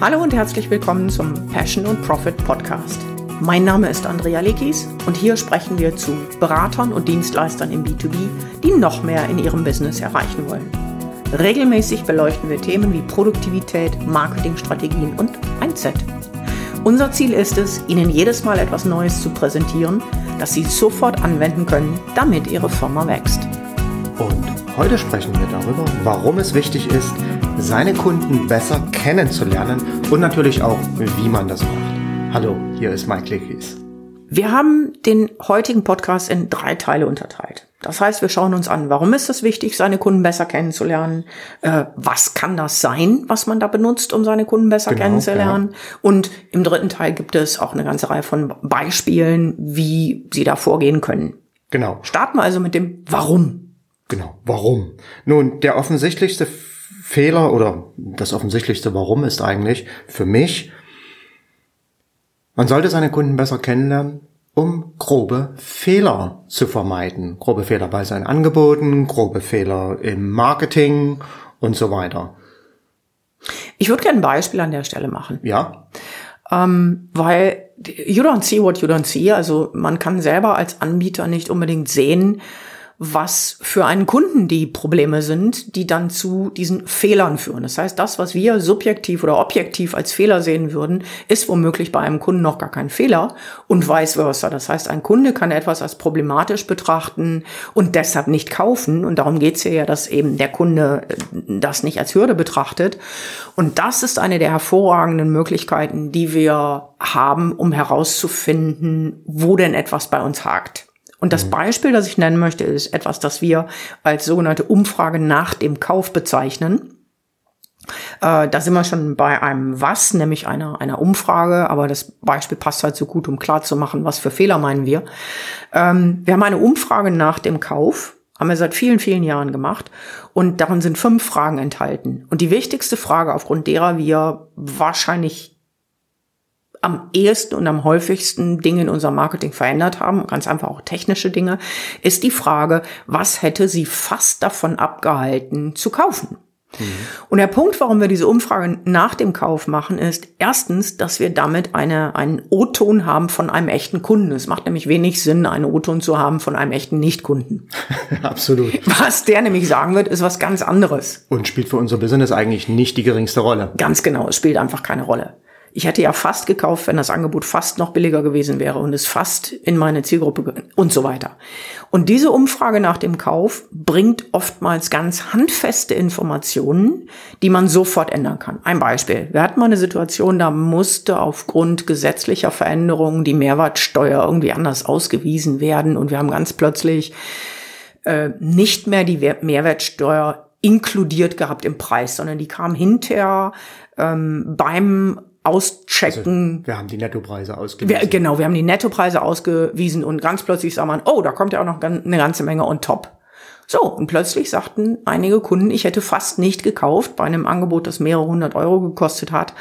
Hallo und herzlich willkommen zum Passion und Profit Podcast. Mein Name ist Andrea Lekis und hier sprechen wir zu Beratern und Dienstleistern im B2B, die noch mehr in ihrem Business erreichen wollen. Regelmäßig beleuchten wir Themen wie Produktivität, Marketingstrategien und Mindset. Unser Ziel ist es, Ihnen jedes Mal etwas Neues zu präsentieren, das Sie sofort anwenden können, damit Ihre Firma wächst. Und heute sprechen wir darüber, warum es wichtig ist, seine Kunden besser kennenzulernen und natürlich auch, wie man das macht. Hallo, hier ist Mike Lickis. Wir haben den heutigen Podcast in drei Teile unterteilt. Das heißt, wir schauen uns an, warum ist es wichtig, seine Kunden besser kennenzulernen? Äh, was kann das sein, was man da benutzt, um seine Kunden besser genau, kennenzulernen? Ja. Und im dritten Teil gibt es auch eine ganze Reihe von Beispielen, wie Sie da vorgehen können. Genau. Starten wir also mit dem Warum. Genau, warum? Nun, der offensichtlichste Fehler oder das offensichtlichste Warum ist eigentlich für mich, man sollte seine Kunden besser kennenlernen, um grobe Fehler zu vermeiden. Grobe Fehler bei seinen Angeboten, grobe Fehler im Marketing und so weiter. Ich würde gerne ein Beispiel an der Stelle machen. Ja. Ähm, weil you don't see what you don't see. Also man kann selber als Anbieter nicht unbedingt sehen, was für einen Kunden die Probleme sind, die dann zu diesen Fehlern führen. Das heißt, das, was wir subjektiv oder objektiv als Fehler sehen würden, ist womöglich bei einem Kunden noch gar kein Fehler und vice versa. Das heißt, ein Kunde kann etwas als problematisch betrachten und deshalb nicht kaufen. Und darum geht es ja, dass eben der Kunde äh, das nicht als Hürde betrachtet. Und das ist eine der hervorragenden Möglichkeiten, die wir haben, um herauszufinden, wo denn etwas bei uns hakt. Und das mhm. Beispiel, das ich nennen möchte, ist etwas, das wir als sogenannte Umfrage nach dem Kauf bezeichnen. Äh, da sind wir schon bei einem Was, nämlich einer, einer Umfrage, aber das Beispiel passt halt so gut, um klarzumachen, was für Fehler meinen wir. Ähm, wir haben eine Umfrage nach dem Kauf, haben wir seit vielen, vielen Jahren gemacht und darin sind fünf Fragen enthalten. Und die wichtigste Frage, aufgrund derer wir wahrscheinlich am ehesten und am häufigsten Dinge in unserem Marketing verändert haben, ganz einfach auch technische Dinge, ist die Frage, was hätte sie fast davon abgehalten zu kaufen? Mhm. Und der Punkt, warum wir diese Umfrage nach dem Kauf machen, ist erstens, dass wir damit eine, einen O-Ton haben von einem echten Kunden. Es macht nämlich wenig Sinn, einen O-Ton zu haben von einem echten Nichtkunden. Absolut. Was der nämlich sagen wird, ist was ganz anderes. Und spielt für unser Business eigentlich nicht die geringste Rolle. Ganz genau, es spielt einfach keine Rolle. Ich hätte ja fast gekauft, wenn das Angebot fast noch billiger gewesen wäre und es fast in meine Zielgruppe und so weiter. Und diese Umfrage nach dem Kauf bringt oftmals ganz handfeste Informationen, die man sofort ändern kann. Ein Beispiel. Wir hatten mal eine Situation, da musste aufgrund gesetzlicher Veränderungen die Mehrwertsteuer irgendwie anders ausgewiesen werden und wir haben ganz plötzlich äh, nicht mehr die Mehrwertsteuer inkludiert gehabt im Preis, sondern die kam hinterher ähm, beim auschecken. Also wir haben die Nettopreise ausgewiesen. Wir, genau, wir haben die Nettopreise ausgewiesen und ganz plötzlich sah man, oh, da kommt ja auch noch eine ganze Menge on top. So, und plötzlich sagten einige Kunden, ich hätte fast nicht gekauft bei einem Angebot, das mehrere hundert Euro gekostet hat,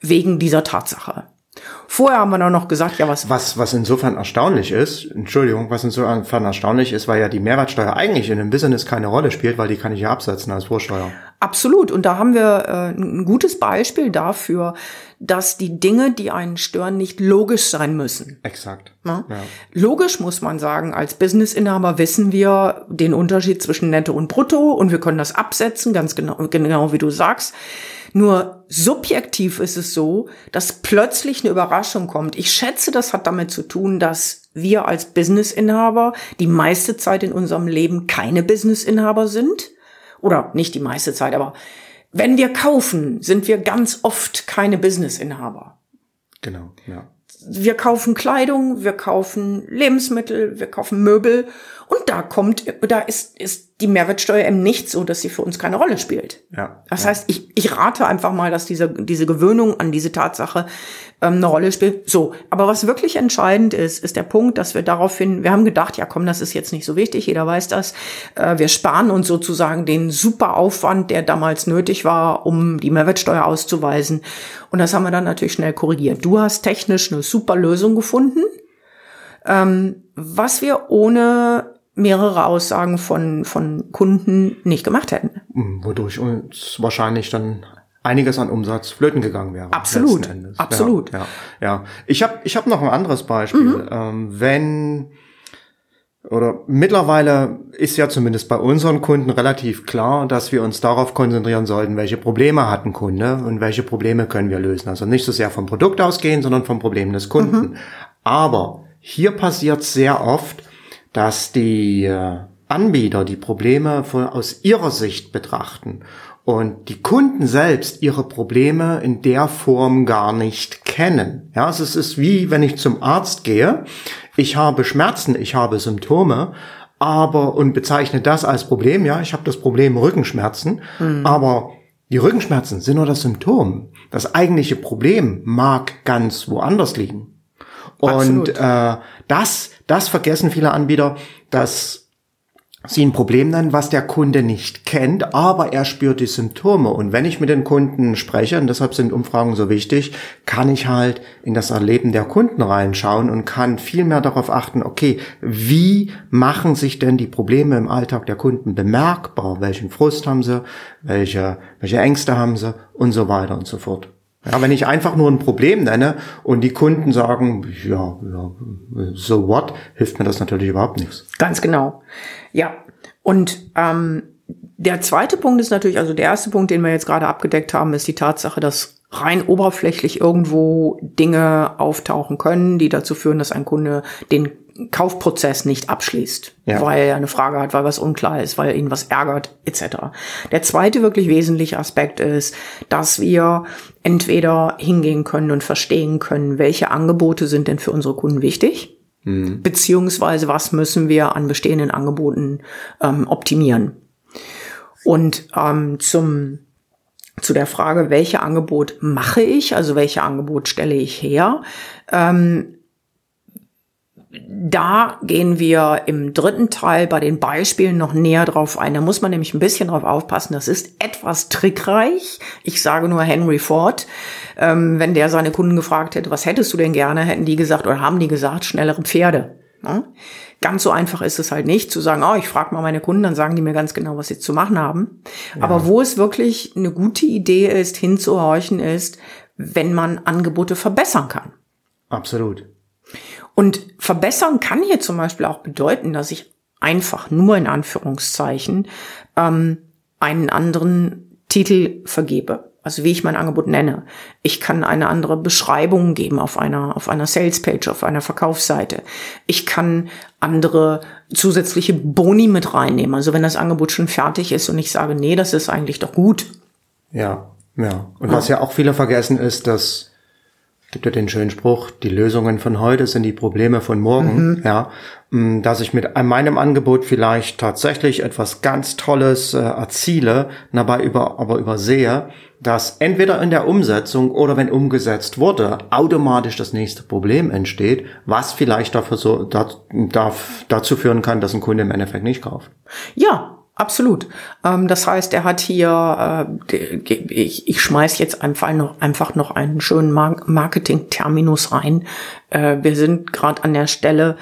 wegen dieser Tatsache. Vorher haben wir dann noch gesagt, ja, was. Was, was insofern erstaunlich ist, Entschuldigung, was insofern erstaunlich ist, weil ja die Mehrwertsteuer eigentlich in einem Business keine Rolle spielt, weil die kann ich ja absetzen als Vorsteuer. Absolut. Und da haben wir äh, ein gutes Beispiel dafür, dass die Dinge, die einen stören, nicht logisch sein müssen. Exakt. Ja? Ja. Logisch muss man sagen, als Businessinhaber wissen wir den Unterschied zwischen Netto und Brutto und wir können das absetzen, ganz genau, genau wie du sagst. Nur subjektiv ist es so, dass plötzlich eine Überraschung kommt. Ich schätze, das hat damit zu tun, dass wir als Businessinhaber die meiste Zeit in unserem Leben keine Businessinhaber sind. Oder nicht die meiste Zeit, aber wenn wir kaufen, sind wir ganz oft keine Businessinhaber. Genau, ja. Wir kaufen Kleidung, wir kaufen Lebensmittel, wir kaufen Möbel und da kommt, da ist, ist die Mehrwertsteuer eben nicht so, dass sie für uns keine Rolle spielt. Ja. Das ja. heißt, ich, ich rate einfach mal, dass diese, diese Gewöhnung an diese Tatsache ähm, eine Rolle spielt. So. Aber was wirklich entscheidend ist, ist der Punkt, dass wir daraufhin, wir haben gedacht, ja komm, das ist jetzt nicht so wichtig, jeder weiß das. Äh, wir sparen uns sozusagen den super Aufwand, der damals nötig war, um die Mehrwertsteuer auszuweisen. Und das haben wir dann natürlich schnell korrigiert. Du hast technisch eine super Lösung gefunden. Ähm, was wir ohne mehrere Aussagen von, von Kunden nicht gemacht hätten. Hm, wodurch uns wahrscheinlich dann einiges an Umsatz flöten gegangen wäre. Absolut, absolut. Ja, ja, ja. Ich habe ich hab noch ein anderes Beispiel. Mhm. Ähm, wenn oder mittlerweile ist ja zumindest bei unseren Kunden relativ klar, dass wir uns darauf konzentrieren sollten, welche Probleme hat ein Kunde und welche Probleme können wir lösen. Also nicht so sehr vom Produkt ausgehen, sondern vom Problem des Kunden. Mhm. Aber hier passiert sehr oft, dass die äh, Anbieter die Probleme von, aus ihrer Sicht betrachten und die Kunden selbst ihre Probleme in der Form gar nicht kennen. Ja, also es ist wie wenn ich zum Arzt gehe, ich habe Schmerzen, ich habe Symptome, aber und bezeichne das als Problem, ja, ich habe das Problem Rückenschmerzen, mhm. aber die Rückenschmerzen sind nur das Symptom. Das eigentliche Problem mag ganz woanders liegen. Und äh, das, das vergessen viele Anbieter, dass sie ein Problem nennen, was der Kunde nicht kennt, aber er spürt die Symptome. Und wenn ich mit den Kunden spreche, und deshalb sind Umfragen so wichtig, kann ich halt in das Erleben der Kunden reinschauen und kann viel mehr darauf achten, okay, wie machen sich denn die Probleme im Alltag der Kunden bemerkbar? Welchen Frust haben sie? Welche, welche Ängste haben sie? Und so weiter und so fort. Ja, wenn ich einfach nur ein Problem nenne und die Kunden sagen, ja, ja, so what, hilft mir das natürlich überhaupt nichts. Ganz genau. Ja. Und ähm, der zweite Punkt ist natürlich, also der erste Punkt, den wir jetzt gerade abgedeckt haben, ist die Tatsache, dass rein oberflächlich irgendwo Dinge auftauchen können, die dazu führen, dass ein Kunde den Kaufprozess nicht abschließt, ja. weil er eine Frage hat, weil was unklar ist, weil ihn was ärgert, etc. Der zweite wirklich wesentliche Aspekt ist, dass wir entweder hingehen können und verstehen können, welche Angebote sind denn für unsere Kunden wichtig, mhm. beziehungsweise was müssen wir an bestehenden Angeboten ähm, optimieren. Und ähm, zum zu der Frage, welche Angebot mache ich, also welche Angebot stelle ich her, ähm, da gehen wir im dritten Teil bei den Beispielen noch näher drauf ein. Da muss man nämlich ein bisschen drauf aufpassen. Das ist etwas trickreich. Ich sage nur Henry Ford. Ähm, wenn der seine Kunden gefragt hätte, was hättest du denn gerne, hätten die gesagt oder haben die gesagt, schnellere Pferde. Ja? Ganz so einfach ist es halt nicht zu sagen, oh, ich frage mal meine Kunden, dann sagen die mir ganz genau, was sie zu machen haben. Ja. Aber wo es wirklich eine gute Idee ist, hinzuhorchen, ist, wenn man Angebote verbessern kann. Absolut. Und verbessern kann hier zum Beispiel auch bedeuten, dass ich einfach nur in Anführungszeichen ähm, einen anderen Titel vergebe. Also wie ich mein Angebot nenne. Ich kann eine andere Beschreibung geben auf einer, auf einer Salespage, auf einer Verkaufsseite. Ich kann andere zusätzliche Boni mit reinnehmen. Also wenn das Angebot schon fertig ist und ich sage, nee, das ist eigentlich doch gut. Ja, ja. Und was ja auch viele vergessen ist, dass gibt ja den schönen Spruch, die Lösungen von heute sind die Probleme von morgen, mhm. ja, mm, dass ich mit meinem Angebot vielleicht tatsächlich etwas ganz Tolles äh, erziele, dabei über, aber übersehe, dass entweder in der Umsetzung oder wenn umgesetzt wurde, automatisch das nächste Problem entsteht, was vielleicht dafür so, da, darf, dazu führen kann, dass ein Kunde im Endeffekt nicht kauft. Ja, Absolut. Ähm, das heißt, er hat hier, äh, ich, ich schmeiß jetzt einfach noch, einfach noch einen schönen Marketing-Terminus rein. Äh, wir sind gerade an der Stelle,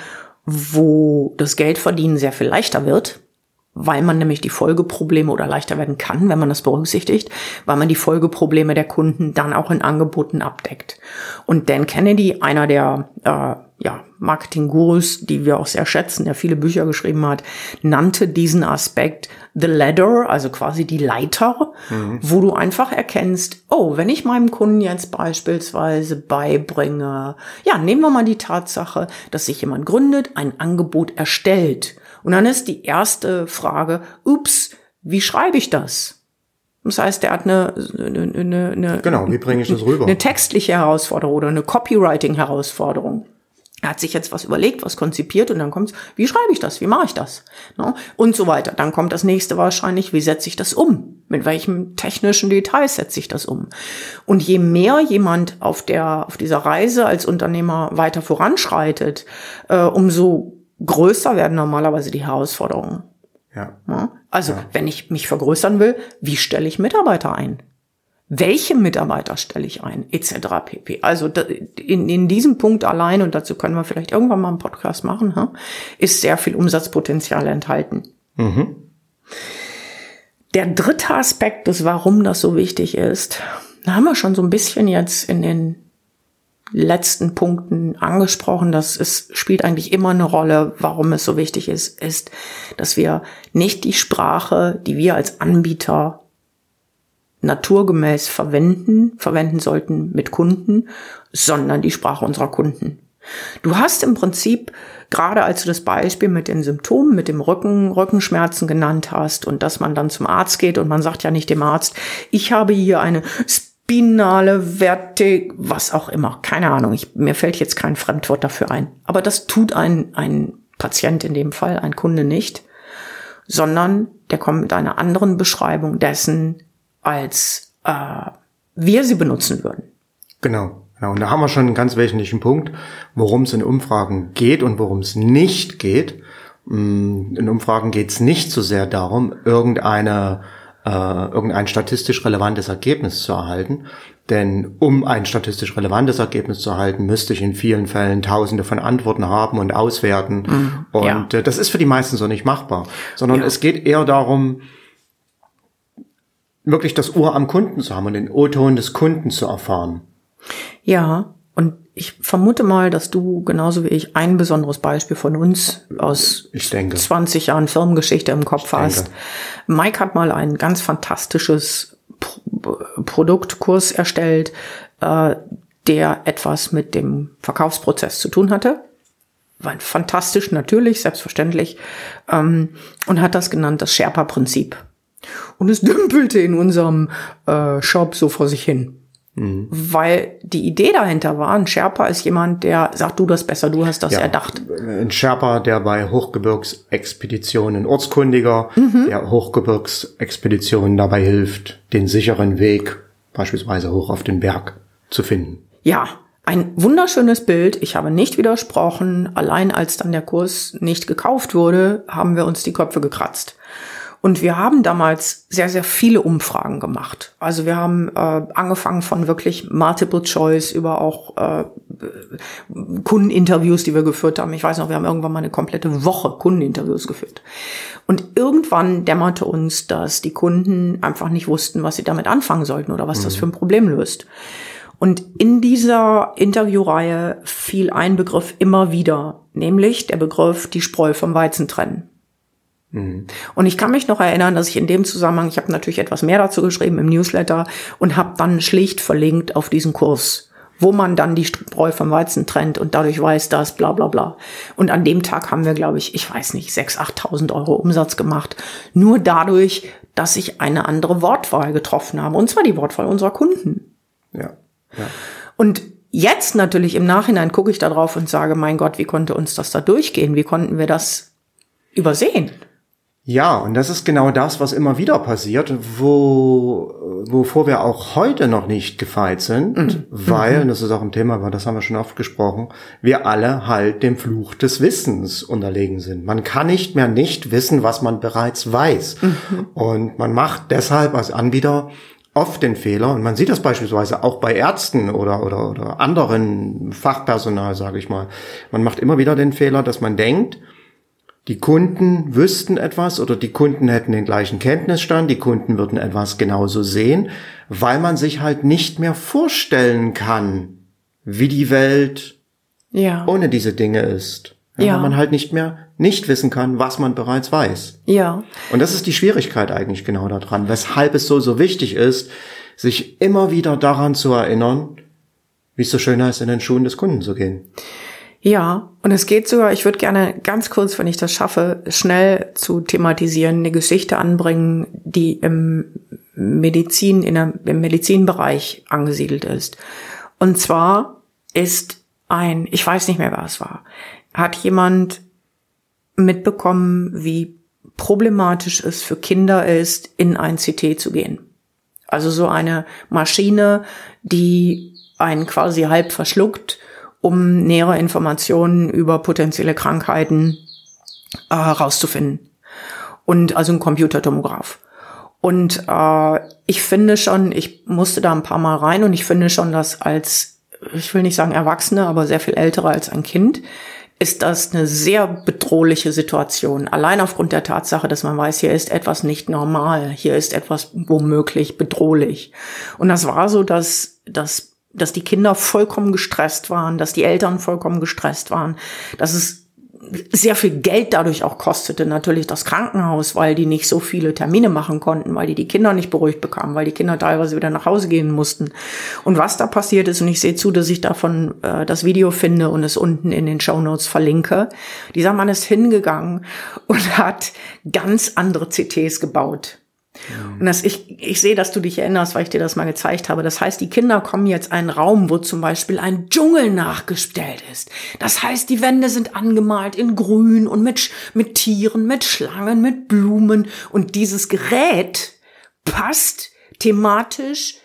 wo das Geldverdienen sehr viel leichter wird, weil man nämlich die Folgeprobleme oder leichter werden kann, wenn man das berücksichtigt, weil man die Folgeprobleme der Kunden dann auch in Angeboten abdeckt. Und Dan Kennedy, einer der äh, ja, Marketing-Gurus, die wir auch sehr schätzen, der viele Bücher geschrieben hat, nannte diesen Aspekt The Ladder, also quasi die Leiter, mhm. wo du einfach erkennst, oh, wenn ich meinem Kunden jetzt beispielsweise beibringe, ja, nehmen wir mal die Tatsache, dass sich jemand gründet, ein Angebot erstellt. Und dann ist die erste Frage, ups, wie schreibe ich das? Das heißt, der hat eine, eine, eine, eine genau, wie bringe ich das rüber? Eine textliche Herausforderung oder eine Copywriting-Herausforderung. Er hat sich jetzt was überlegt, was konzipiert und dann kommt wie schreibe ich das, wie mache ich das? Ne? Und so weiter. Dann kommt das nächste wahrscheinlich, wie setze ich das um? Mit welchen technischen Details setze ich das um? Und je mehr jemand auf der, auf dieser Reise als Unternehmer weiter voranschreitet, äh, umso größer werden normalerweise die Herausforderungen. Ja. ja? Also, ja. wenn ich mich vergrößern will, wie stelle ich Mitarbeiter ein? Welche Mitarbeiter stelle ich ein, etc. pp. Also in, in diesem Punkt allein, und dazu können wir vielleicht irgendwann mal einen Podcast machen, ist sehr viel Umsatzpotenzial enthalten. Mhm. der dritte Aspekt des, warum das so wichtig ist, da haben wir schon so ein bisschen jetzt in den letzten Punkten angesprochen, dass es spielt eigentlich immer eine Rolle, warum es so wichtig ist, ist, dass wir nicht die Sprache, die wir als Anbieter naturgemäß verwenden, verwenden sollten mit Kunden, sondern die Sprache unserer Kunden. Du hast im Prinzip, gerade als du das Beispiel mit den Symptomen, mit dem Rücken, Rückenschmerzen genannt hast und dass man dann zum Arzt geht und man sagt ja nicht dem Arzt, ich habe hier eine spinale Vertik, was auch immer, keine Ahnung, ich, mir fällt jetzt kein Fremdwort dafür ein. Aber das tut ein, ein Patient in dem Fall, ein Kunde nicht, sondern der kommt mit einer anderen Beschreibung dessen, als äh, wir sie benutzen würden. Genau. Ja, und da haben wir schon einen ganz wesentlichen Punkt, worum es in Umfragen geht und worum es nicht geht. Mm, in Umfragen geht es nicht so sehr darum, irgendeine, äh, irgendein statistisch relevantes Ergebnis zu erhalten. Denn um ein statistisch relevantes Ergebnis zu erhalten, müsste ich in vielen Fällen tausende von Antworten haben und auswerten. Mhm, und ja. äh, das ist für die meisten so nicht machbar. Sondern ja. es geht eher darum, wirklich das Ohr am Kunden zu haben und den O-Ton des Kunden zu erfahren. Ja, und ich vermute mal, dass du genauso wie ich ein besonderes Beispiel von uns aus 20 Jahren Firmengeschichte im Kopf hast. Mike hat mal ein ganz fantastisches Pro Produktkurs erstellt, äh, der etwas mit dem Verkaufsprozess zu tun hatte. War fantastisch, natürlich, selbstverständlich. Ähm, und hat das genannt das Sherpa-Prinzip. Und es dümpelte in unserem äh, Shop so vor sich hin. Mhm. Weil die Idee dahinter war, ein Sherpa ist jemand, der sagt, du das besser, du hast das ja, erdacht. Ein Sherpa, der bei Hochgebirgsexpeditionen ortskundiger, mhm. der Hochgebirgsexpeditionen dabei hilft, den sicheren Weg beispielsweise hoch auf den Berg zu finden. Ja, ein wunderschönes Bild. Ich habe nicht widersprochen. Allein als dann der Kurs nicht gekauft wurde, haben wir uns die Köpfe gekratzt. Und wir haben damals sehr, sehr viele Umfragen gemacht. Also wir haben äh, angefangen von wirklich Multiple Choice über auch äh, Kundeninterviews, die wir geführt haben. Ich weiß noch, wir haben irgendwann mal eine komplette Woche Kundeninterviews geführt. Und irgendwann dämmerte uns, dass die Kunden einfach nicht wussten, was sie damit anfangen sollten oder was mhm. das für ein Problem löst. Und in dieser Interviewreihe fiel ein Begriff immer wieder, nämlich der Begriff die Spreu vom Weizen trennen. Mhm. Und ich kann mich noch erinnern, dass ich in dem Zusammenhang, ich habe natürlich etwas mehr dazu geschrieben im Newsletter und habe dann schlicht verlinkt auf diesen Kurs, wo man dann die Spreu vom Weizen trennt und dadurch weiß das, bla bla bla. Und an dem Tag haben wir, glaube ich, ich weiß nicht, 6.000, 8.000 Euro Umsatz gemacht. Nur dadurch, dass ich eine andere Wortwahl getroffen habe. Und zwar die Wortwahl unserer Kunden. Ja. ja. Und jetzt natürlich im Nachhinein gucke ich da drauf und sage, mein Gott, wie konnte uns das da durchgehen? Wie konnten wir das übersehen? Ja, und das ist genau das, was immer wieder passiert, wo, wovor wir auch heute noch nicht gefeit sind, mhm. weil, und das ist auch ein Thema, aber das haben wir schon oft gesprochen, wir alle halt dem Fluch des Wissens unterlegen sind. Man kann nicht mehr nicht wissen, was man bereits weiß. Mhm. Und man macht deshalb als Anbieter oft den Fehler, und man sieht das beispielsweise auch bei Ärzten oder, oder, oder anderen Fachpersonal, sage ich mal, man macht immer wieder den Fehler, dass man denkt, die Kunden wüssten etwas oder die Kunden hätten den gleichen Kenntnisstand, die Kunden würden etwas genauso sehen, weil man sich halt nicht mehr vorstellen kann, wie die Welt ja. ohne diese Dinge ist. Ja, ja. Weil man halt nicht mehr nicht wissen kann, was man bereits weiß. Ja. Und das ist die Schwierigkeit eigentlich genau daran, weshalb es so, so wichtig ist, sich immer wieder daran zu erinnern, wie es so schön heißt, in den Schuhen des Kunden zu gehen. Ja, und es geht sogar, ich würde gerne ganz kurz, wenn ich das schaffe, schnell zu thematisieren, eine Geschichte anbringen, die im Medizin, in der, im Medizinbereich angesiedelt ist. Und zwar ist ein, ich weiß nicht mehr, wer es war, hat jemand mitbekommen, wie problematisch es für Kinder ist, in ein CT zu gehen. Also so eine Maschine, die einen quasi halb verschluckt um nähere Informationen über potenzielle Krankheiten äh, rauszufinden. Und also ein Computertomograph. Und äh, ich finde schon, ich musste da ein paar Mal rein und ich finde schon, dass als, ich will nicht sagen Erwachsene, aber sehr viel ältere als ein Kind, ist das eine sehr bedrohliche Situation. Allein aufgrund der Tatsache, dass man weiß, hier ist etwas nicht normal, hier ist etwas womöglich bedrohlich. Und das war so, dass, dass dass die Kinder vollkommen gestresst waren, dass die Eltern vollkommen gestresst waren, dass es sehr viel Geld dadurch auch kostete natürlich das Krankenhaus, weil die nicht so viele Termine machen konnten, weil die die Kinder nicht beruhigt bekamen, weil die Kinder teilweise wieder nach Hause gehen mussten. Und was da passiert ist, und ich sehe zu, dass ich davon äh, das Video finde und es unten in den Show Notes verlinke. Dieser Mann ist hingegangen und hat ganz andere CTs gebaut. Und das, ich, ich sehe, dass du dich erinnerst, weil ich dir das mal gezeigt habe. Das heißt, die Kinder kommen jetzt einen Raum, wo zum Beispiel ein Dschungel nachgestellt ist. Das heißt, die Wände sind angemalt in Grün und mit, mit Tieren, mit Schlangen, mit Blumen. Und dieses Gerät passt thematisch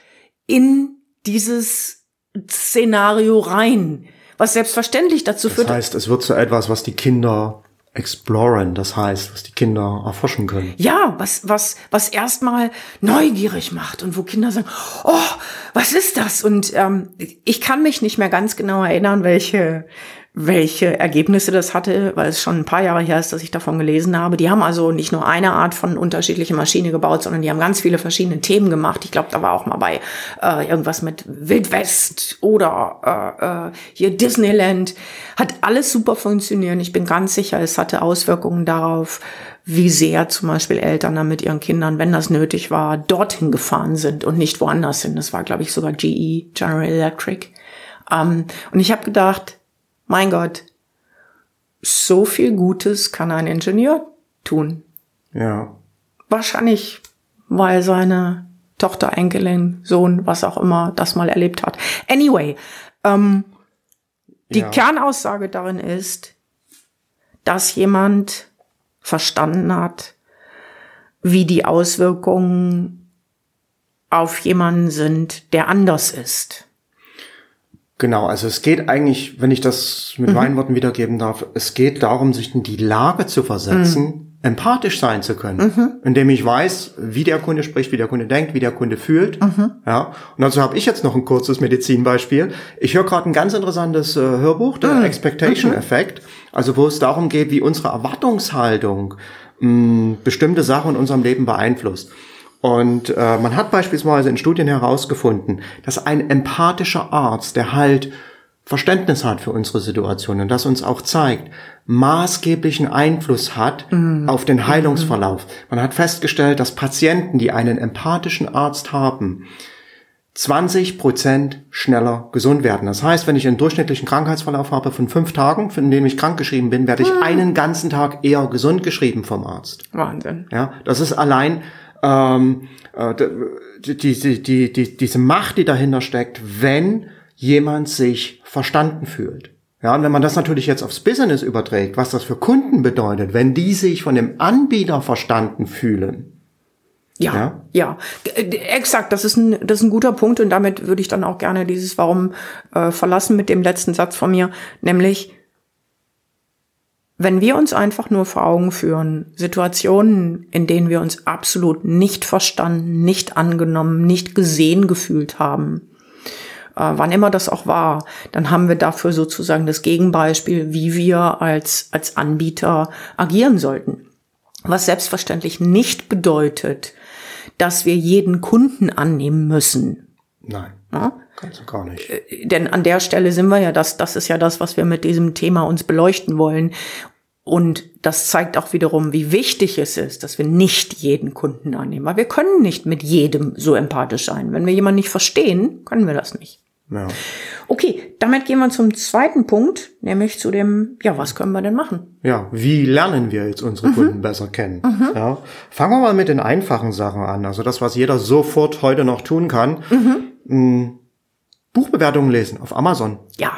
in dieses Szenario rein. Was selbstverständlich dazu führt. Das heißt, es wird so etwas, was die Kinder exploren, das heißt, was die Kinder erforschen können. Ja, was, was, was erstmal neugierig macht und wo Kinder sagen, oh, was ist das? Und ähm, ich kann mich nicht mehr ganz genau erinnern, welche, welche Ergebnisse das hatte, weil es schon ein paar Jahre her ist, dass ich davon gelesen habe. Die haben also nicht nur eine Art von unterschiedliche Maschine gebaut, sondern die haben ganz viele verschiedene Themen gemacht. Ich glaube, da war auch mal bei äh, irgendwas mit Wildwest oder äh, äh, hier Disneyland. Hat alles super funktioniert. Ich bin ganz sicher, es hatte Auswirkungen darauf, wie sehr zum Beispiel Eltern dann mit ihren Kindern, wenn das nötig war, dorthin gefahren sind und nicht woanders hin. Das war, glaube ich, sogar GE, General Electric. Ähm, und ich habe gedacht, mein Gott, so viel Gutes kann ein Ingenieur tun. Ja. Wahrscheinlich, weil seine Tochter, Enkelin, Sohn, was auch immer, das mal erlebt hat. Anyway, ähm, die ja. Kernaussage darin ist, dass jemand verstanden hat, wie die Auswirkungen auf jemanden sind, der anders ist. Genau, also es geht eigentlich, wenn ich das mit mhm. meinen Worten wiedergeben darf, es geht darum, sich in die Lage zu versetzen, mhm. empathisch sein zu können, mhm. indem ich weiß, wie der Kunde spricht, wie der Kunde denkt, wie der Kunde fühlt. Mhm. Ja, und also habe ich jetzt noch ein kurzes Medizinbeispiel. Ich höre gerade ein ganz interessantes äh, Hörbuch, der mhm. Expectation mhm. Effect, also wo es darum geht, wie unsere Erwartungshaltung mh, bestimmte Sachen in unserem Leben beeinflusst. Und äh, man hat beispielsweise in Studien herausgefunden, dass ein empathischer Arzt, der halt Verständnis hat für unsere Situation und das uns auch zeigt, maßgeblichen Einfluss hat mhm. auf den Heilungsverlauf. Man hat festgestellt, dass Patienten, die einen empathischen Arzt haben, 20 Prozent schneller gesund werden. Das heißt, wenn ich einen durchschnittlichen Krankheitsverlauf habe von fünf Tagen, in dem ich krankgeschrieben bin, werde ich mhm. einen ganzen Tag eher gesund geschrieben vom Arzt. Wahnsinn. Ja, das ist allein ähm, äh, die, die, die, die, diese Macht, die dahinter steckt, wenn jemand sich verstanden fühlt. Ja, und wenn man das natürlich jetzt aufs Business überträgt, was das für Kunden bedeutet, wenn die sich von dem Anbieter verstanden fühlen. Ja, ja, ja, äh, exakt. Das ist ein, das ist ein guter Punkt und damit würde ich dann auch gerne dieses Warum äh, verlassen mit dem letzten Satz von mir, nämlich wenn wir uns einfach nur vor Augen führen, Situationen, in denen wir uns absolut nicht verstanden, nicht angenommen, nicht gesehen gefühlt haben, äh, wann immer das auch war, dann haben wir dafür sozusagen das Gegenbeispiel, wie wir als, als Anbieter agieren sollten. Was selbstverständlich nicht bedeutet, dass wir jeden Kunden annehmen müssen. Nein. Ja? Ganz gar nicht. Äh, denn an der Stelle sind wir ja, das, das ist ja das, was wir mit diesem Thema uns beleuchten wollen. Und das zeigt auch wiederum, wie wichtig es ist, dass wir nicht jeden Kunden annehmen. Weil wir können nicht mit jedem so empathisch sein. Wenn wir jemanden nicht verstehen, können wir das nicht. Ja. Okay, damit gehen wir zum zweiten Punkt, nämlich zu dem, ja, was können wir denn machen? Ja, wie lernen wir jetzt unsere mhm. Kunden besser kennen? Mhm. Ja, fangen wir mal mit den einfachen Sachen an. Also das, was jeder sofort heute noch tun kann. Mhm. Buchbewertungen lesen auf Amazon. Ja,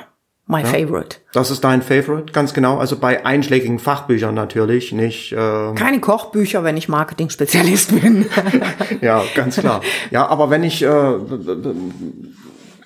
My ja, favorite. Das ist dein Favorite, ganz genau. Also bei einschlägigen Fachbüchern natürlich, nicht. Äh Keine Kochbücher, wenn ich Marketing-Spezialist bin. ja, ganz klar. Ja, aber wenn ich, äh,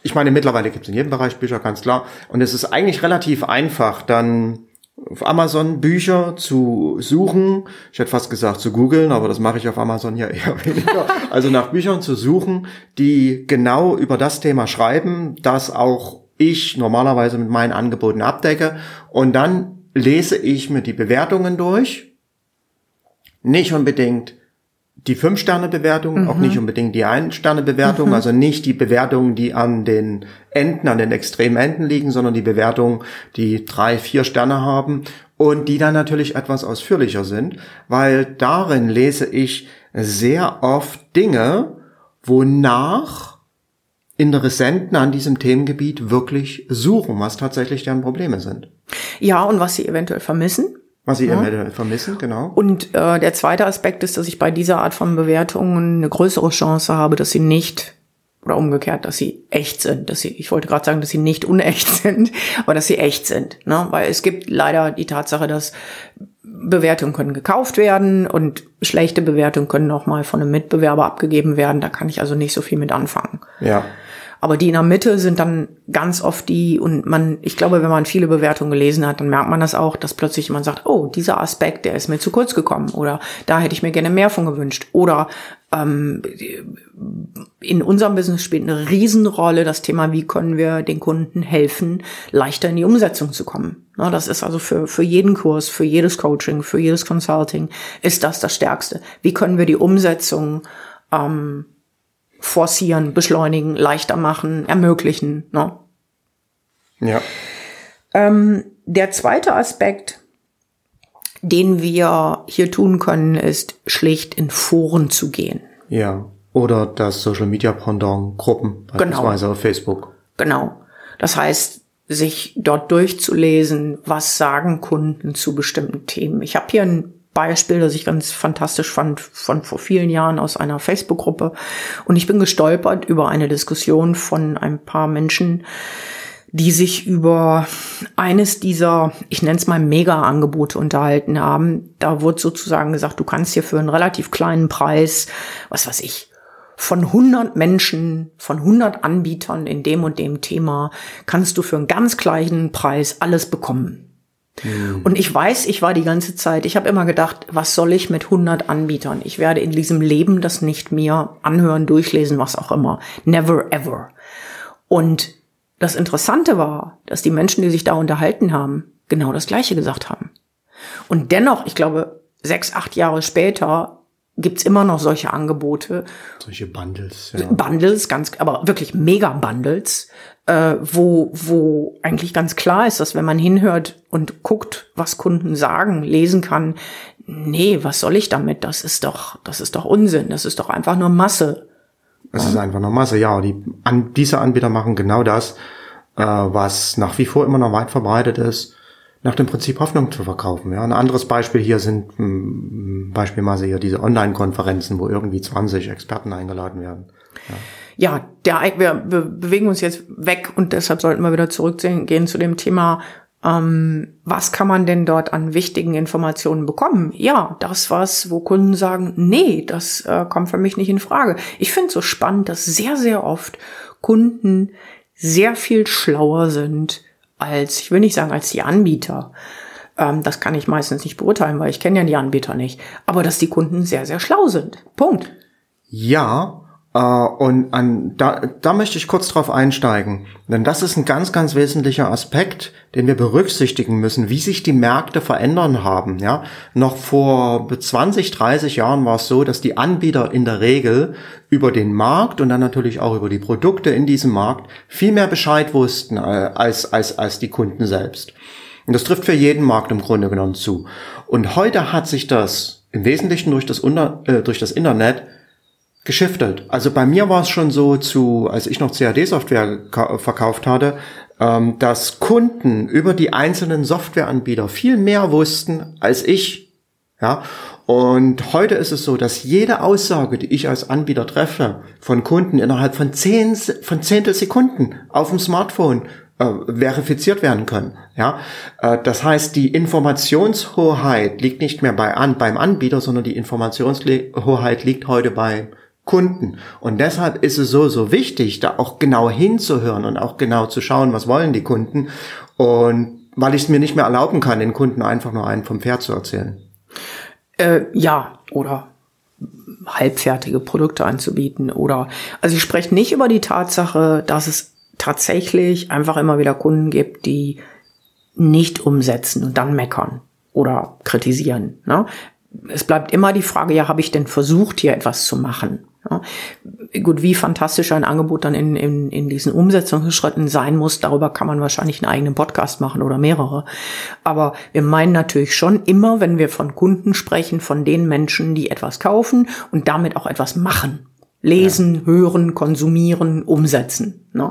ich meine, mittlerweile gibt es in jedem Bereich Bücher, ganz klar. Und es ist eigentlich relativ einfach, dann auf Amazon Bücher zu suchen. Ich hätte fast gesagt zu googeln, aber das mache ich auf Amazon ja eher weniger. Also nach Büchern zu suchen, die genau über das Thema schreiben, das auch ich normalerweise mit meinen Angeboten abdecke und dann lese ich mir die Bewertungen durch. Nicht unbedingt die Fünf-Sterne-Bewertung, mhm. auch nicht unbedingt die Ein-Sterne-Bewertung, mhm. also nicht die Bewertungen, die an den Enden, an den extremen Enden liegen, sondern die Bewertungen, die drei, vier Sterne haben und die dann natürlich etwas ausführlicher sind, weil darin lese ich sehr oft Dinge, wonach Interessenten an diesem Themengebiet wirklich suchen, was tatsächlich deren Probleme sind. Ja, und was sie eventuell vermissen. Was Sie ja. vermissen, genau. Und äh, der zweite Aspekt ist, dass ich bei dieser Art von Bewertungen eine größere Chance habe, dass sie nicht oder umgekehrt, dass sie echt sind, dass sie, ich wollte gerade sagen, dass sie nicht unecht sind, aber dass sie echt sind, ne? Weil es gibt leider die Tatsache, dass Bewertungen können gekauft werden und schlechte Bewertungen können auch mal von einem Mitbewerber abgegeben werden. Da kann ich also nicht so viel mit anfangen. Ja. Aber die in der Mitte sind dann ganz oft die, und man, ich glaube, wenn man viele Bewertungen gelesen hat, dann merkt man das auch, dass plötzlich jemand sagt, oh, dieser Aspekt, der ist mir zu kurz gekommen oder da hätte ich mir gerne mehr von gewünscht. Oder ähm, in unserem Business spielt eine Riesenrolle das Thema, wie können wir den Kunden helfen, leichter in die Umsetzung zu kommen. Na, das ist also für, für jeden Kurs, für jedes Coaching, für jedes Consulting ist das das Stärkste. Wie können wir die Umsetzung ähm, forcieren, beschleunigen, leichter machen, ermöglichen. Ne? Ja. Ähm, der zweite Aspekt, den wir hier tun können, ist schlicht in Foren zu gehen. Ja. Oder das Social Media Pendant Gruppen, genau. beispielsweise genau. auf Facebook. Genau. Das heißt, sich dort durchzulesen, was sagen Kunden zu bestimmten Themen. Ich habe hier ein Beispiel, das ich ganz fantastisch fand, von vor vielen Jahren aus einer Facebook-Gruppe. Und ich bin gestolpert über eine Diskussion von ein paar Menschen, die sich über eines dieser, ich nenne es mal Mega-Angebote unterhalten haben. Da wurde sozusagen gesagt, du kannst hier für einen relativ kleinen Preis, was weiß ich, von 100 Menschen, von 100 Anbietern in dem und dem Thema, kannst du für einen ganz kleinen Preis alles bekommen. Mhm. Und ich weiß, ich war die ganze Zeit, ich habe immer gedacht, was soll ich mit 100 Anbietern? Ich werde in diesem Leben das nicht mehr anhören, durchlesen, was auch immer. Never ever. Und das Interessante war, dass die Menschen, die sich da unterhalten haben, genau das Gleiche gesagt haben. Und dennoch, ich glaube, sechs, acht Jahre später gibt's immer noch solche Angebote. Solche Bundles, ja. Bundles, ganz, aber wirklich Mega-Bundles, äh, wo, wo eigentlich ganz klar ist, dass wenn man hinhört und guckt, was Kunden sagen, lesen kann, nee, was soll ich damit? Das ist doch, das ist doch Unsinn. Das ist doch einfach nur Masse. Es ja. ist einfach nur Masse, ja. Die, an, diese Anbieter machen genau das, äh, was nach wie vor immer noch weit verbreitet ist, nach dem Prinzip Hoffnung zu verkaufen. Ja. Ein anderes Beispiel hier sind m, hm, beispielsweise hier diese Online-Konferenzen, wo irgendwie 20 Experten eingeladen werden. Ja ja, der, wir bewegen uns jetzt weg und deshalb sollten wir wieder zurückgehen zu dem Thema, ähm, was kann man denn dort an wichtigen Informationen bekommen? Ja, das was, wo Kunden sagen, nee, das äh, kommt für mich nicht in Frage. Ich finde es so spannend, dass sehr, sehr oft Kunden sehr viel schlauer sind als, ich will nicht sagen als die Anbieter. Ähm, das kann ich meistens nicht beurteilen, weil ich kenne ja die Anbieter nicht. Aber dass die Kunden sehr, sehr schlau sind. Punkt. Ja, äh, und an, da, da möchte ich kurz drauf einsteigen, denn das ist ein ganz, ganz wesentlicher Aspekt, den wir berücksichtigen müssen, wie sich die Märkte verändern haben. Ja, noch vor 20, 30 Jahren war es so, dass die Anbieter in der Regel über den Markt und dann natürlich auch über die Produkte in diesem Markt viel mehr Bescheid wussten äh, als als als die Kunden selbst. Und das trifft für jeden Markt im Grunde genommen zu. Und heute hat sich das im Wesentlichen durch das, äh, durch das Internet geschiftet. Also bei mir war es schon so zu, als ich noch CAD-Software verkauft hatte, ähm, dass Kunden über die einzelnen Softwareanbieter viel mehr wussten als ich. Ja, und heute ist es so, dass jede Aussage, die ich als Anbieter treffe, von Kunden innerhalb von zehn, von Zehntelsekunden auf dem Smartphone äh, verifiziert werden können. Ja, äh, das heißt, die Informationshoheit liegt nicht mehr bei an, beim Anbieter, sondern die Informationshoheit liegt heute bei Kunden. Und deshalb ist es so, so wichtig, da auch genau hinzuhören und auch genau zu schauen, was wollen die Kunden. Und weil ich es mir nicht mehr erlauben kann, den Kunden einfach nur einen vom Pferd zu erzählen. Äh, ja, oder halbfertige Produkte anzubieten oder, also ich spreche nicht über die Tatsache, dass es tatsächlich einfach immer wieder Kunden gibt, die nicht umsetzen und dann meckern oder kritisieren. Ne? Es bleibt immer die Frage, ja, habe ich denn versucht, hier etwas zu machen? Ja. Gut, wie fantastisch ein Angebot dann in, in, in diesen Umsetzungsschritten sein muss, darüber kann man wahrscheinlich einen eigenen Podcast machen oder mehrere. Aber wir meinen natürlich schon immer, wenn wir von Kunden sprechen, von den Menschen, die etwas kaufen und damit auch etwas machen. Lesen, ja. hören, konsumieren, umsetzen. Ne?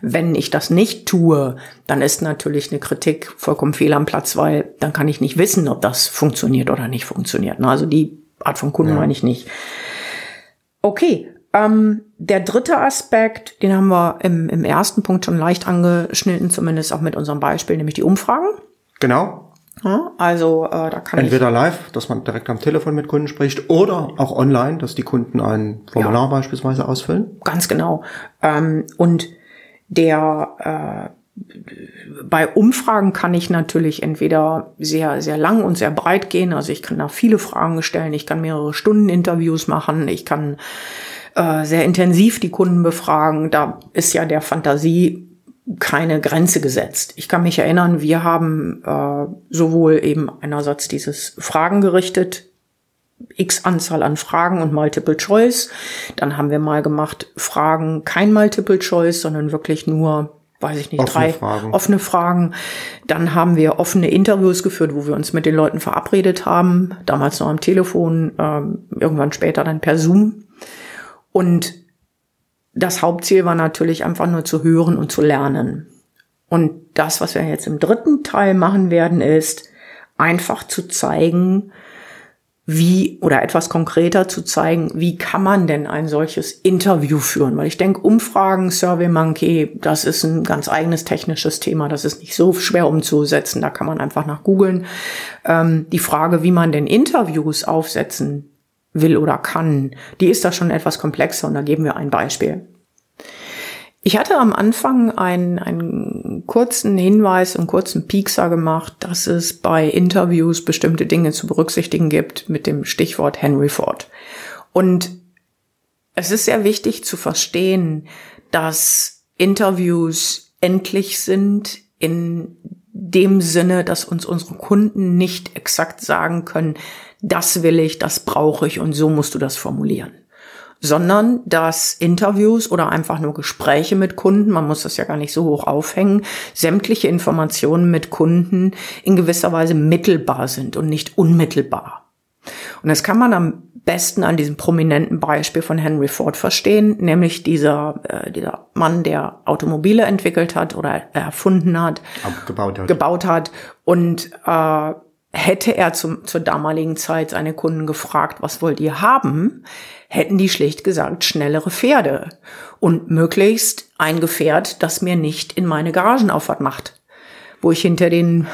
Wenn ich das nicht tue, dann ist natürlich eine Kritik vollkommen fehl am Platz, weil dann kann ich nicht wissen, ob das funktioniert oder nicht funktioniert. Ne? Also die Art von Kunden ja. meine ich nicht. Okay, ähm, der dritte Aspekt, den haben wir im, im ersten Punkt schon leicht angeschnitten, zumindest auch mit unserem Beispiel, nämlich die Umfragen. Genau. Ja, also äh, da kann Entweder live, dass man direkt am Telefon mit Kunden spricht, oder auch online, dass die Kunden ein Formular ja. beispielsweise ausfüllen. Ganz genau. Ähm, und der äh, bei Umfragen kann ich natürlich entweder sehr, sehr lang und sehr breit gehen. Also ich kann da viele Fragen stellen. Ich kann mehrere Stunden Interviews machen. Ich kann äh, sehr intensiv die Kunden befragen. Da ist ja der Fantasie keine Grenze gesetzt. Ich kann mich erinnern, wir haben äh, sowohl eben einerseits dieses Fragen gerichtet, x Anzahl an Fragen und Multiple Choice. Dann haben wir mal gemacht Fragen kein Multiple Choice, sondern wirklich nur weiß ich nicht, offene drei Fragen. offene Fragen. Dann haben wir offene Interviews geführt, wo wir uns mit den Leuten verabredet haben, damals noch am Telefon, ähm, irgendwann später dann per Zoom. Und das Hauptziel war natürlich einfach nur zu hören und zu lernen. Und das, was wir jetzt im dritten Teil machen werden, ist einfach zu zeigen, wie oder etwas konkreter zu zeigen, wie kann man denn ein solches Interview führen? Weil ich denke, Umfragen, SurveyMonkey, das ist ein ganz eigenes technisches Thema. Das ist nicht so schwer umzusetzen. Da kann man einfach nach googeln. Ähm, die Frage, wie man denn Interviews aufsetzen will oder kann, die ist da schon etwas komplexer und da geben wir ein Beispiel. Ich hatte am Anfang einen, einen kurzen Hinweis, einen kurzen Piekser gemacht, dass es bei Interviews bestimmte Dinge zu berücksichtigen gibt mit dem Stichwort Henry Ford. Und es ist sehr wichtig zu verstehen, dass Interviews endlich sind in dem Sinne, dass uns unsere Kunden nicht exakt sagen können, das will ich, das brauche ich und so musst du das formulieren sondern dass Interviews oder einfach nur Gespräche mit Kunden, man muss das ja gar nicht so hoch aufhängen, sämtliche Informationen mit Kunden in gewisser Weise mittelbar sind und nicht unmittelbar. Und das kann man am besten an diesem prominenten Beispiel von Henry Ford verstehen, nämlich dieser, äh, dieser Mann, der Automobile entwickelt hat oder erfunden hat, gebaut hat, gebaut hat. Und äh, hätte er zum, zur damaligen Zeit seine Kunden gefragt, was wollt ihr haben, hätten die schlicht gesagt schnellere Pferde und möglichst ein Gefährt, das mir nicht in meine Garagenauffahrt macht, wo ich hinter den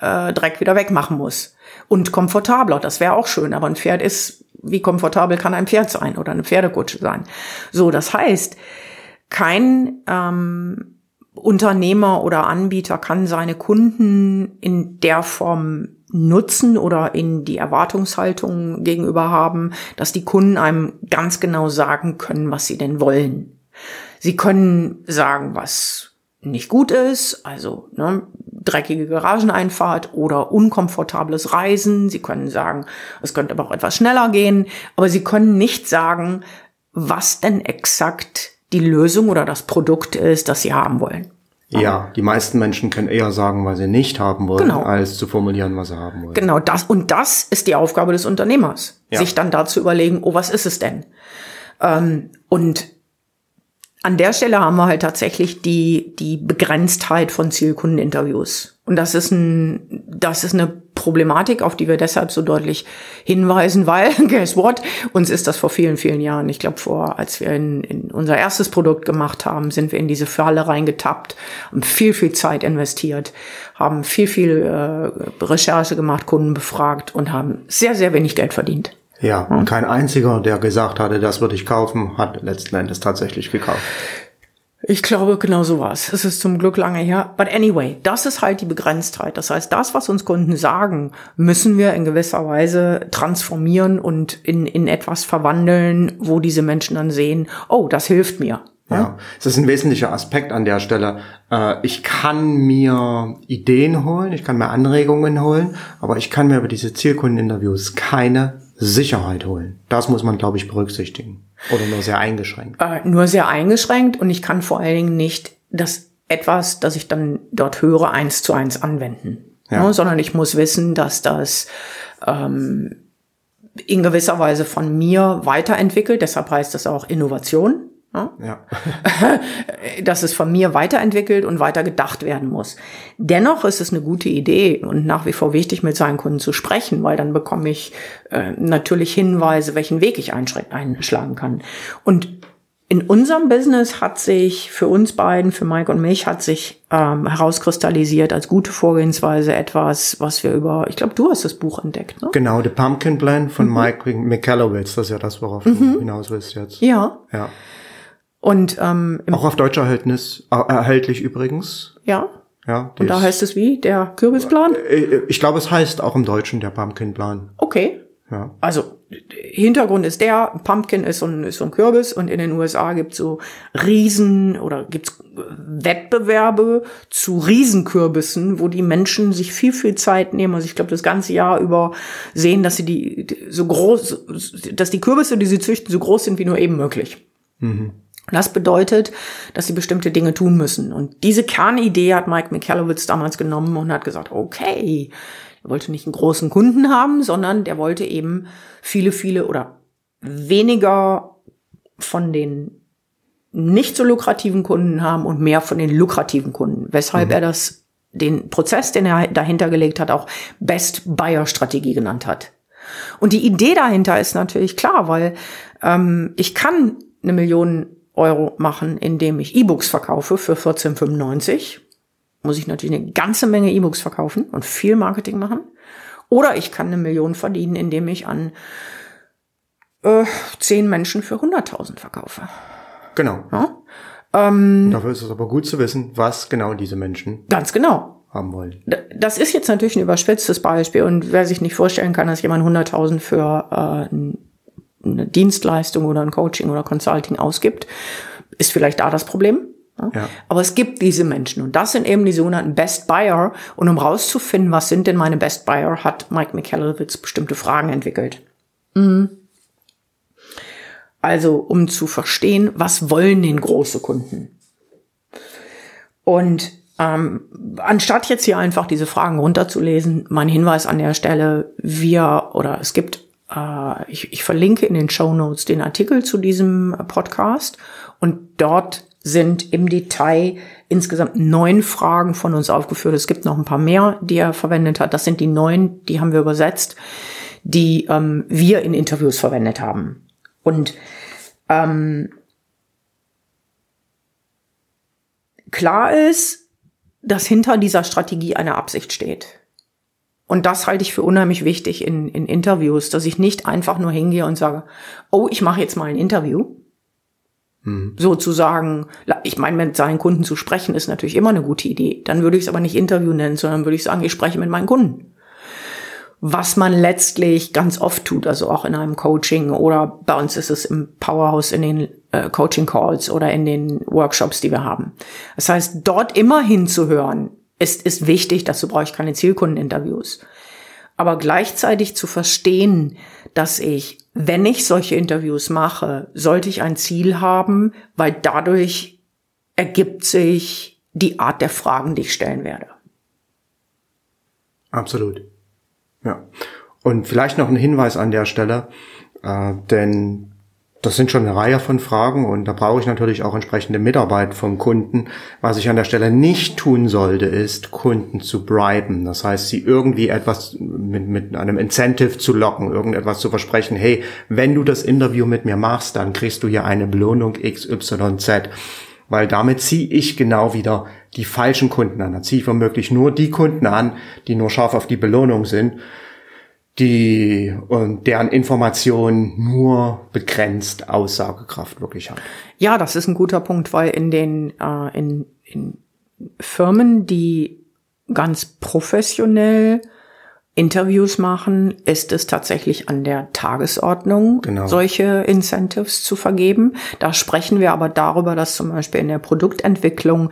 äh, Dreck wieder wegmachen muss. Und komfortabler, das wäre auch schön, aber ein Pferd ist, wie komfortabel kann ein Pferd sein oder eine Pferdekutsche sein? So, das heißt, kein ähm, Unternehmer oder Anbieter kann seine Kunden in der Form nutzen oder in die Erwartungshaltung gegenüber haben, dass die Kunden einem ganz genau sagen können, was sie denn wollen. Sie können sagen, was nicht gut ist, also ne, dreckige Garageneinfahrt oder unkomfortables Reisen. Sie können sagen, es könnte aber auch etwas schneller gehen, aber sie können nicht sagen, was denn exakt die Lösung oder das Produkt ist, das sie haben wollen. Ja, die meisten Menschen können eher sagen, was sie nicht haben wollen, genau. als zu formulieren, was sie haben wollen. Genau, das und das ist die Aufgabe des Unternehmers, ja. sich dann dazu überlegen, oh, was ist es denn? Ähm, und an der Stelle haben wir halt tatsächlich die, die Begrenztheit von Zielkundeninterviews. Und das ist ein, das ist eine Problematik, auf die wir deshalb so deutlich hinweisen, weil, guess what, uns ist das vor vielen, vielen Jahren, ich glaube vor, als wir in, in unser erstes Produkt gemacht haben, sind wir in diese Falle reingetappt, haben viel, viel Zeit investiert, haben viel, viel äh, Recherche gemacht, Kunden befragt und haben sehr, sehr wenig Geld verdient. Ja, und kein einziger, der gesagt hatte, das würde ich kaufen, hat letzten Endes tatsächlich gekauft. Ich glaube, genau so war es. Es ist zum Glück lange her. But anyway, das ist halt die Begrenztheit. Das heißt, das, was uns Kunden sagen, müssen wir in gewisser Weise transformieren und in, in etwas verwandeln, wo diese Menschen dann sehen, oh, das hilft mir. Ja, es ist ein wesentlicher Aspekt an der Stelle. Äh, ich kann mir Ideen holen, ich kann mir Anregungen holen, aber ich kann mir über diese Zielkundeninterviews keine Sicherheit holen. Das muss man, glaube ich, berücksichtigen. Oder nur sehr eingeschränkt. Äh, nur sehr eingeschränkt und ich kann vor allen Dingen nicht das etwas, das ich dann dort höre, eins zu eins anwenden. Ja. Ne, sondern ich muss wissen, dass das ähm, in gewisser Weise von mir weiterentwickelt. Deshalb heißt das auch Innovation. Ja. ja. dass es von mir weiterentwickelt und weiter gedacht werden muss. Dennoch ist es eine gute Idee und nach wie vor wichtig, mit seinen Kunden zu sprechen, weil dann bekomme ich äh, natürlich Hinweise, welchen Weg ich einschlagen kann. Und in unserem Business hat sich für uns beiden, für Mike und mich, hat sich ähm, herauskristallisiert als gute Vorgehensweise etwas, was wir über, ich glaube, du hast das Buch entdeckt, ne? Genau, The Pumpkin Plan von mhm. Mike Michalowicz, das ist ja das, worauf mhm. du hinaus willst jetzt. Ja. Ja. Und ähm, auch auf Deutsch Erhältnis, äh, erhältlich übrigens. Ja. Ja. Und da heißt es wie der Kürbisplan? Äh, äh, ich glaube, es heißt auch im Deutschen der Pumpkinplan. Okay. Ja. Also Hintergrund ist der, Pumpkin ist so ein, ist so ein Kürbis und in den USA gibt's so Riesen oder gibt's Wettbewerbe zu Riesenkürbissen, wo die Menschen sich viel, viel Zeit nehmen. Also ich glaube, das ganze Jahr über sehen, dass sie die so groß, dass die Kürbisse, die sie züchten, so groß sind wie nur eben möglich. Mhm. Das bedeutet, dass sie bestimmte Dinge tun müssen. Und diese Kernidee hat Mike Michalowitz damals genommen und hat gesagt, okay, er wollte nicht einen großen Kunden haben, sondern der wollte eben viele, viele oder weniger von den nicht so lukrativen Kunden haben und mehr von den lukrativen Kunden. Weshalb mhm. er das, den Prozess, den er dahinter gelegt hat, auch Best Buyer Strategie genannt hat. Und die Idee dahinter ist natürlich klar, weil ähm, ich kann eine Million Euro machen, indem ich E-Books verkaufe für 14,95. Muss ich natürlich eine ganze Menge E-Books verkaufen und viel Marketing machen. Oder ich kann eine Million verdienen, indem ich an äh, zehn Menschen für 100.000 verkaufe. Genau. Ja? Ähm, Dafür ist es aber gut zu wissen, was genau diese Menschen ganz genau haben wollen. Das ist jetzt natürlich ein überspitztes Beispiel und wer sich nicht vorstellen kann, dass jemand 100.000 für äh, eine Dienstleistung oder ein Coaching oder Consulting ausgibt, ist vielleicht da das Problem. Ja. Aber es gibt diese Menschen und das sind eben die sogenannten Best Buyer. Und um rauszufinden, was sind denn meine Best Buyer, hat Mike Michalowitz bestimmte Fragen entwickelt. Mhm. Also um zu verstehen, was wollen denn große Kunden? Und ähm, anstatt jetzt hier einfach diese Fragen runterzulesen, mein Hinweis an der Stelle, wir oder es gibt äh, ich, ich verlinke in den Show Notes den Artikel zu diesem Podcast und dort sind im Detail insgesamt neun Fragen von uns aufgeführt. Es gibt noch ein paar mehr, die er verwendet hat. Das sind die neun, die haben wir übersetzt, die ähm, wir in Interviews verwendet haben. Und ähm, klar ist, dass hinter dieser Strategie eine Absicht steht. Und das halte ich für unheimlich wichtig in, in Interviews, dass ich nicht einfach nur hingehe und sage, oh, ich mache jetzt mal ein Interview. Mhm. Sozusagen, ich meine, mit seinen Kunden zu sprechen, ist natürlich immer eine gute Idee. Dann würde ich es aber nicht Interview nennen, sondern würde ich sagen, ich spreche mit meinen Kunden. Was man letztlich ganz oft tut, also auch in einem Coaching oder bei uns ist es im Powerhouse in den äh, Coaching Calls oder in den Workshops, die wir haben. Das heißt, dort immer hinzuhören, es ist wichtig, dazu brauche ich keine Zielkundeninterviews. Aber gleichzeitig zu verstehen, dass ich, wenn ich solche Interviews mache, sollte ich ein Ziel haben, weil dadurch ergibt sich die Art der Fragen, die ich stellen werde. Absolut. Ja. Und vielleicht noch ein Hinweis an der Stelle, äh, denn das sind schon eine Reihe von Fragen und da brauche ich natürlich auch entsprechende Mitarbeit vom Kunden. Was ich an der Stelle nicht tun sollte, ist, Kunden zu briben. Das heißt, sie irgendwie etwas mit, mit einem Incentive zu locken, irgendetwas zu versprechen. Hey, wenn du das Interview mit mir machst, dann kriegst du hier eine Belohnung XYZ. Weil damit ziehe ich genau wieder die falschen Kunden an. Da ziehe ich womöglich nur die Kunden an, die nur scharf auf die Belohnung sind die und deren Information nur begrenzt Aussagekraft wirklich hat. Ja, das ist ein guter Punkt, weil in den äh, in, in Firmen, die ganz professionell Interviews machen, ist es tatsächlich an der Tagesordnung, Genau. solche Incentives zu vergeben. Da sprechen wir aber darüber, dass zum Beispiel in der Produktentwicklung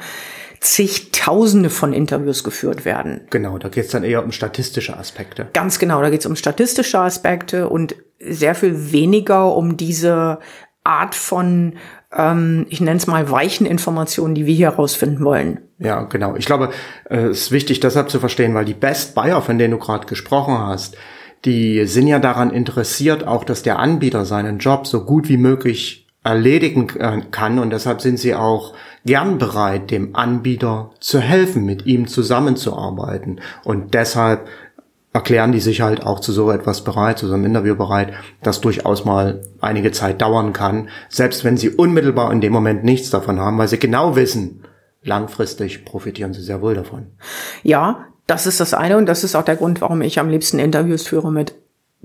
zigtausende von Interviews geführt werden. Genau, da geht es dann eher um statistische Aspekte. Ganz genau, da geht es um statistische Aspekte und sehr viel weniger um diese Art von, ähm, ich nenne es mal, weichen Informationen, die wir hier herausfinden wollen. Ja, genau. Ich glaube, es ist wichtig deshalb zu verstehen, weil die Best Buyer, von denen du gerade gesprochen hast, die sind ja daran interessiert, auch dass der Anbieter seinen Job so gut wie möglich erledigen äh, kann und deshalb sind sie auch gern bereit, dem Anbieter zu helfen, mit ihm zusammenzuarbeiten und deshalb erklären die sich halt auch zu so etwas bereit, zu so einem Interview bereit, das durchaus mal einige Zeit dauern kann, selbst wenn sie unmittelbar in dem Moment nichts davon haben, weil sie genau wissen, langfristig profitieren sie sehr wohl davon. Ja, das ist das eine und das ist auch der Grund, warum ich am liebsten Interviews führe mit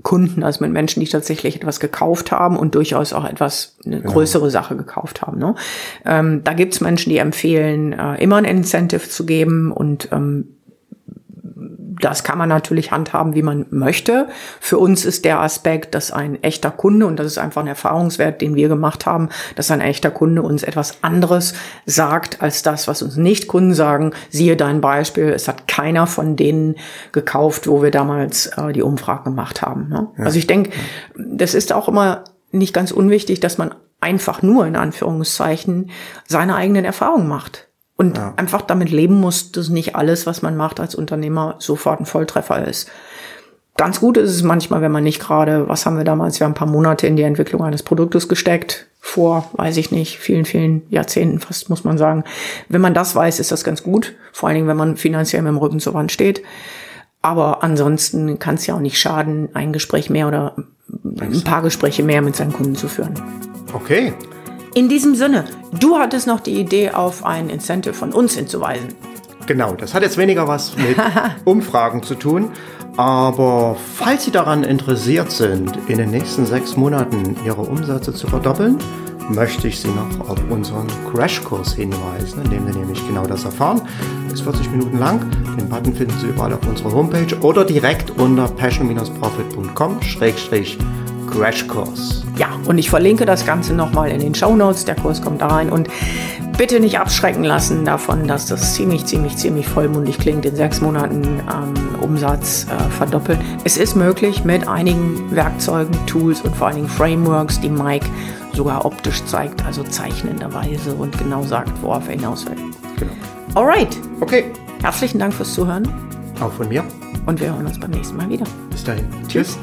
Kunden, also mit Menschen, die tatsächlich etwas gekauft haben und durchaus auch etwas, eine größere Sache gekauft haben. Ne? Ähm, da gibt's Menschen, die empfehlen, äh, immer ein Incentive zu geben und ähm, das kann man natürlich handhaben, wie man möchte. Für uns ist der Aspekt, dass ein echter Kunde, und das ist einfach ein Erfahrungswert, den wir gemacht haben, dass ein echter Kunde uns etwas anderes sagt, als das, was uns Nicht-Kunden sagen. Siehe dein Beispiel, es hat keiner von denen gekauft, wo wir damals äh, die Umfrage gemacht haben. Ne? Also ich denke, das ist auch immer nicht ganz unwichtig, dass man einfach nur in Anführungszeichen seine eigenen Erfahrungen macht. Und einfach damit leben muss, dass nicht alles, was man macht als Unternehmer, sofort ein Volltreffer ist. Ganz gut ist es manchmal, wenn man nicht gerade, was haben wir damals, wir haben ein paar Monate in die Entwicklung eines Produktes gesteckt, vor, weiß ich nicht, vielen, vielen Jahrzehnten fast, muss man sagen. Wenn man das weiß, ist das ganz gut. Vor allen Dingen, wenn man finanziell mit dem Rücken zur Wand steht. Aber ansonsten kann es ja auch nicht schaden, ein Gespräch mehr oder ein paar Gespräche mehr mit seinen Kunden zu führen. Okay, In diesem Sinne, du hattest noch die Idee, auf ein Incentive von uns hinzuweisen. Genau, das hat jetzt weniger was mit Umfragen zu tun. Aber falls Sie daran interessiert sind, in den nächsten sechs Monaten Ihre Umsätze zu verdoppeln, möchte ich Sie noch auf unseren Crashkurs hinweisen, in dem Sie nämlich genau das erfahren. Ist 40 Minuten lang. Den Button finden Sie überall auf unserer Homepage oder direkt unter passion-profit.com-crashkurs. Ja, und ich verlinke das Ganze nochmal in den Show Notes. Der Kurs kommt da rein und bitte nicht abschrecken lassen davon, dass das ziemlich, ziemlich, ziemlich vollmundig klingt, in sechs Monaten ähm, Umsatz äh, verdoppeln. Es ist möglich mit einigen Werkzeugen, Tools und vor allen Dingen Frameworks, die Mike sogar optisch zeigt, also zeichnenderweise und genau sagt, worauf er hinaus will. Genau. Alright, Okay, herzlichen Dank fürs Zuhören auch von mir. und wir hören uns beim nächsten Mal wieder. Bis dahin. Tschüss.